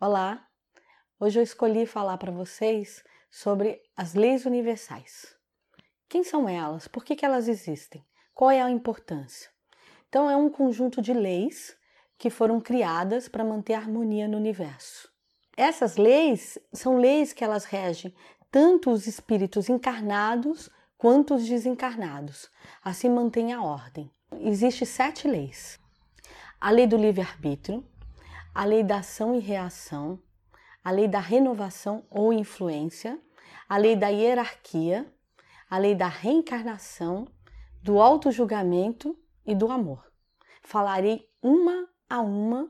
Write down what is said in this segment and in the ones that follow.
Olá! Hoje eu escolhi falar para vocês sobre as leis universais. Quem são elas? Por que, que elas existem? Qual é a importância? Então, é um conjunto de leis que foram criadas para manter a harmonia no universo. Essas leis são leis que elas regem tanto os espíritos encarnados quanto os desencarnados. Assim mantém a ordem. Existem sete leis: a lei do livre-arbítrio, a lei da ação e reação, a lei da renovação ou influência, a lei da hierarquia, a lei da reencarnação, do auto-julgamento e do amor. Falarei uma a uma,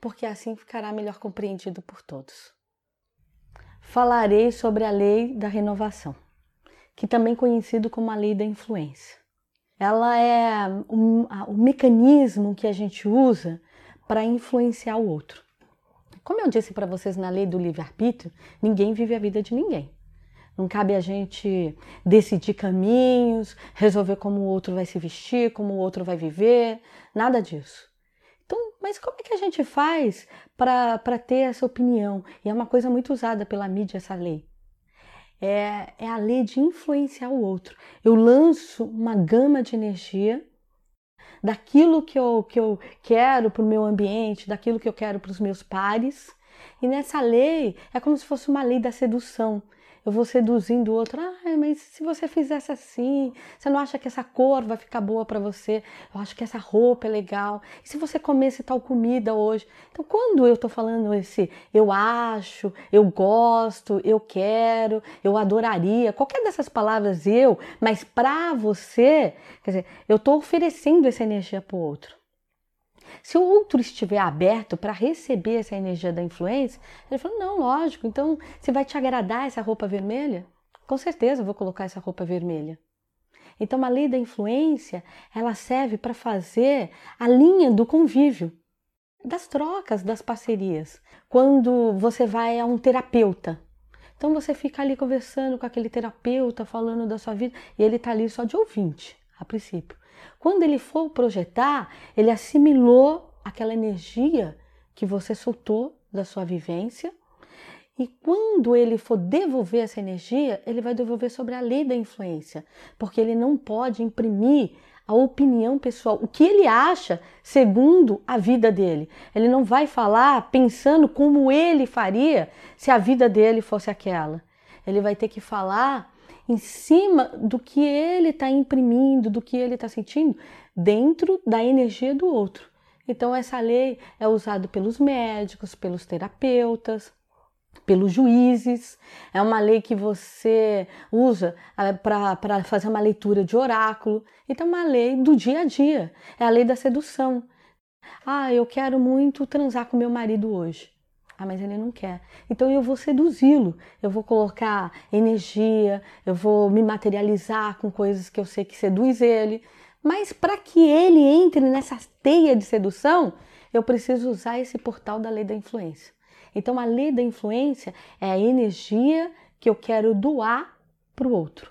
porque assim ficará melhor compreendido por todos. Falarei sobre a lei da renovação, que também é conhecido como a lei da influência. Ela é um, o mecanismo que a gente usa para influenciar o outro. Como eu disse para vocês na lei do livre-arbítrio, ninguém vive a vida de ninguém. Não cabe a gente decidir caminhos, resolver como o outro vai se vestir, como o outro vai viver, nada disso. Então, mas como é que a gente faz para ter essa opinião? E é uma coisa muito usada pela mídia essa lei. É, é a lei de influenciar o outro. Eu lanço uma gama de energia daquilo que eu, que eu quero para o meu ambiente, daquilo que eu quero para os meus pares. E nessa lei é como se fosse uma lei da sedução eu vou seduzindo o outro. Ah, mas se você fizesse assim, você não acha que essa cor vai ficar boa para você? Eu acho que essa roupa é legal. E se você comesse tal comida hoje? Então, quando eu tô falando esse eu acho, eu gosto, eu quero, eu adoraria, qualquer dessas palavras eu, mas para você, quer dizer, eu tô oferecendo essa energia pro outro. Se o outro estiver aberto para receber essa energia da influência, ele fala: não, lógico, então se vai te agradar essa roupa vermelha, com certeza eu vou colocar essa roupa vermelha. Então a lei da influência, ela serve para fazer a linha do convívio, das trocas, das parcerias. Quando você vai a um terapeuta, então você fica ali conversando com aquele terapeuta, falando da sua vida, e ele está ali só de ouvinte, a princípio. Quando ele for projetar, ele assimilou aquela energia que você soltou da sua vivência. E quando ele for devolver essa energia, ele vai devolver sobre a lei da influência, porque ele não pode imprimir a opinião pessoal, o que ele acha segundo a vida dele. Ele não vai falar pensando como ele faria se a vida dele fosse aquela. Ele vai ter que falar em cima do que ele está imprimindo, do que ele está sentindo, dentro da energia do outro. Então, essa lei é usada pelos médicos, pelos terapeutas, pelos juízes. É uma lei que você usa ah, para fazer uma leitura de oráculo. Então, é uma lei do dia a dia. É a lei da sedução. Ah, eu quero muito transar com meu marido hoje. Ah, mas ele não quer. Então eu vou seduzi-lo, eu vou colocar energia, eu vou me materializar com coisas que eu sei que seduz ele. Mas para que ele entre nessa teia de sedução, eu preciso usar esse portal da lei da influência. Então a lei da influência é a energia que eu quero doar para o outro.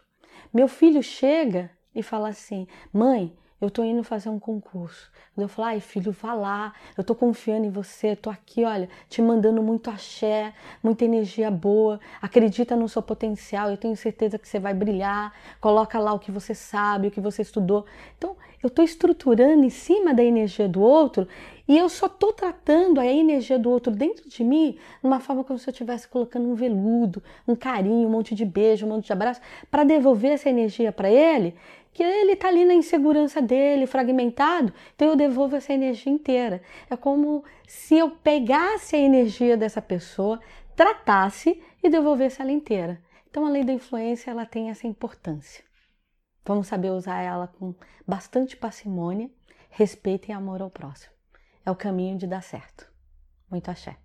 Meu filho chega e fala assim: mãe, eu tô indo fazer um concurso. Eu falo, ai filho, vá lá, eu tô confiando em você, tô aqui, olha, te mandando muito axé, muita energia boa, acredita no seu potencial, eu tenho certeza que você vai brilhar, coloca lá o que você sabe, o que você estudou. Então, eu tô estruturando em cima da energia do outro e eu só tô tratando a energia do outro dentro de mim numa forma como se eu estivesse colocando um veludo, um carinho, um monte de beijo, um monte de abraço, para devolver essa energia para ele que ele está ali na insegurança dele, fragmentado, então eu devolvo essa energia inteira. É como se eu pegasse a energia dessa pessoa, tratasse e devolvesse ela inteira. Então a lei da influência ela tem essa importância. Vamos saber usar ela com bastante parcimônia, respeito e amor ao próximo. É o caminho de dar certo. Muito axé.